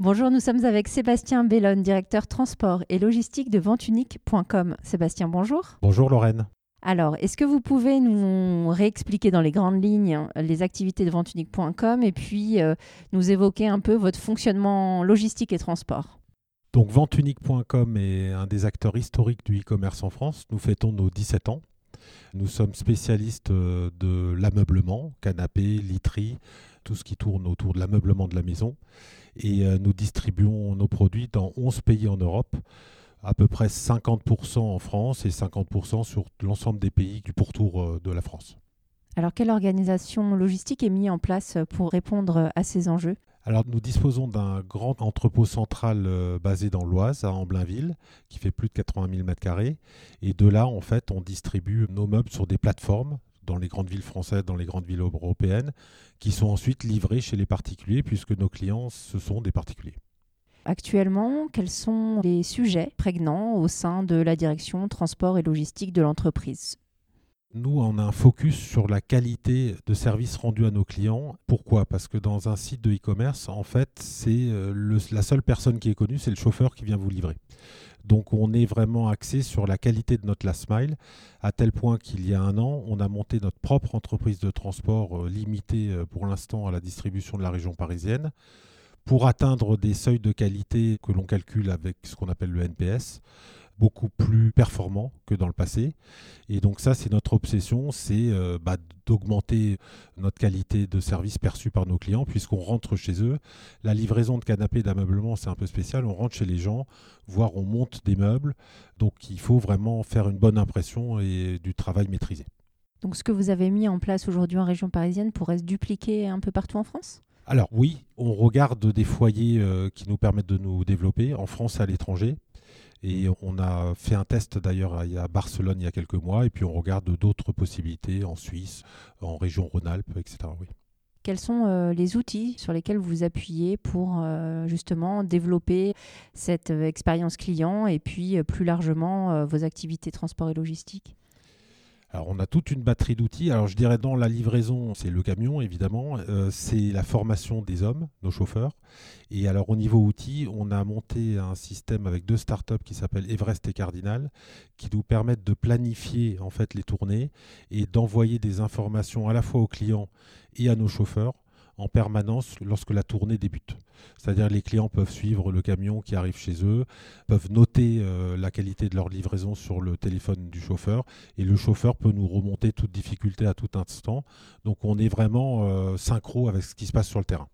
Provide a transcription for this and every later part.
Bonjour, nous sommes avec Sébastien Bellone, directeur transport et logistique de venteunique.com. Sébastien, bonjour. Bonjour Lorraine. Alors, est-ce que vous pouvez nous réexpliquer dans les grandes lignes les activités de venteunique.com et puis euh, nous évoquer un peu votre fonctionnement logistique et transport? Donc venteunique.com est un des acteurs historiques du e-commerce en France. Nous fêtons nos 17 ans. Nous sommes spécialistes euh, de l'ameublement, canapé, literie, tout ce qui tourne autour de l'ameublement de la maison. Et euh, nous distribuons nos produits dans 11 pays en Europe, à peu près 50% en France et 50% sur l'ensemble des pays du pourtour euh, de la France. Alors, quelle organisation logistique est mise en place pour répondre à ces enjeux? Alors nous disposons d'un grand entrepôt central euh, basé dans l'Oise, à Amblainville, qui fait plus de 80 000 m2. Et de là, en fait, on distribue nos meubles sur des plateformes dans les grandes villes françaises, dans les grandes villes européennes, qui sont ensuite livrés chez les particuliers, puisque nos clients, ce sont des particuliers. Actuellement, quels sont les sujets prégnants au sein de la direction transport et logistique de l'entreprise? Nous, on a un focus sur la qualité de service rendu à nos clients. Pourquoi? Parce que dans un site de e-commerce, en fait, c'est euh, la seule personne qui est connue, c'est le chauffeur qui vient vous livrer. Donc on est vraiment axé sur la qualité de notre last mile, à tel point qu'il y a un an, on a monté notre propre entreprise de transport euh, limitée euh, pour l'instant à la distribution de la région parisienne, pour atteindre des seuils de qualité que l'on calcule avec ce qu'on appelle le NPS beaucoup plus performant que dans le passé. Et donc ça, c'est notre obsession, c'est euh, bah, d'augmenter notre qualité de service perçue par nos clients, puisqu'on rentre chez eux. La livraison de canapés d'ameublement, c'est un peu spécial. On rentre chez les gens, voire on monte des meubles. Donc il faut vraiment faire une bonne impression et du travail maîtrisé. Donc ce que vous avez mis en place aujourd'hui en région parisienne pourrait se dupliquer un peu partout en France? Alors oui, on regarde des foyers euh, qui nous permettent de nous développer en France et à l'étranger. Et on a fait un test d'ailleurs à Barcelone il y a quelques mois, et puis on regarde d'autres possibilités en Suisse, en région Rhône-Alpes, etc. Oui. Quels sont euh, les outils sur lesquels vous appuyez pour euh, justement développer cette euh, expérience client et puis plus largement vos activités transport et logistique? Alors on a toute une batterie d'outils. Alors je dirais dans la livraison, c'est le camion évidemment, euh, c'est la formation des hommes, nos chauffeurs. Et alors au niveau outils, on a monté un système avec deux startups qui s'appellent Everest et Cardinal, qui nous permettent de planifier en fait les tournées et d'envoyer des informations à la fois aux clients et à nos chauffeurs en permanence lorsque la tournée débute. C'est-à-dire les clients peuvent suivre le camion qui arrive chez eux, peuvent noter euh, la qualité de leur livraison sur le téléphone du chauffeur et le chauffeur peut nous remonter toute difficulté à tout instant. Donc on est vraiment euh, synchro avec ce qui se passe sur le terrain.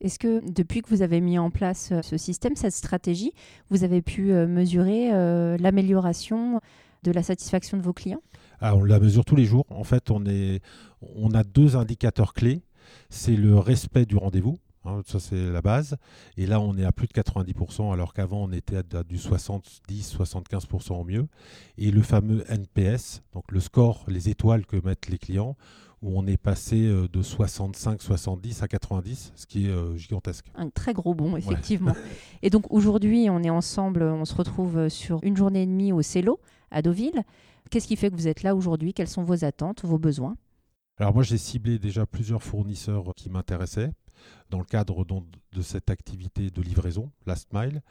Est-ce que depuis que vous avez mis en place euh, ce système, cette stratégie, vous avez pu mesurer l'amélioration de la satisfaction de vos clients? Ah, On la mesure tous les jours. En fait, on, est, on a deux indicateurs clés c'est le respect du rendez-vous. Hein, ça, c'est la base. Et là, on est à plus de 90%, alors qu'avant, on était à du 70-75% au mieux. Et le fameux NPS, donc le score, les étoiles que mettent les clients, où on est passé euh, de 65-70 à 90, ce qui est euh, gigantesque. Un très gros bond, effectivement. et donc aujourd'hui, on est ensemble, on se retrouve sur une journée et demie au Cello, à Deauville. Qu'est-ce qui fait que vous êtes là aujourd'hui? Quelles sont vos attentes, vos besoins? Alors moi j'ai ciblé déjà plusieurs fournisseurs qui m'intéressaient dans le cadre de cette activité de livraison, Last Mile,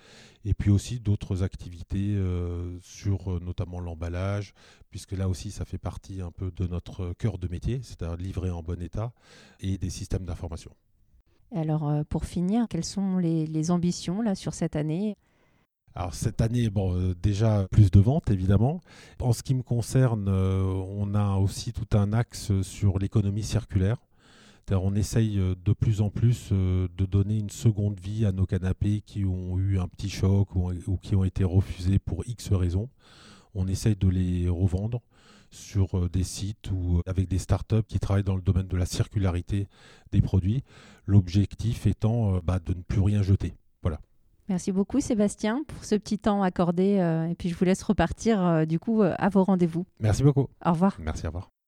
et puis aussi d'autres activités euh, sur euh, notamment l'emballage, puisque là aussi ça fait partie un peu de notre cœur de métier, c'est-à-dire livrer en bon état, et des systèmes d'information. Alors euh, pour finir, quelles sont les, les ambitions là sur cette année? Alors cette année, euh, déjà plus de ventes évidemment. En ce qui me concerne, euh, on a aussi tout un axe sur l'économie circulaire. On essaye euh, de plus en plus de donner une seconde vie à nos canapés qui ont eu un petit choc ou, qui ont été refusés pour X raisons. On essaye de les revendre sur des sites ou avec des startups qui travaillent dans le domaine de la circularité des produits. L'objectif étant bah, de ne plus rien jeter. Merci beaucoup Sébastien pour ce petit temps accordé euh, et puis je vous laisse repartir euh, du coup euh, à vos rendez-vous. Merci beaucoup. Au revoir. Merci, au revoir.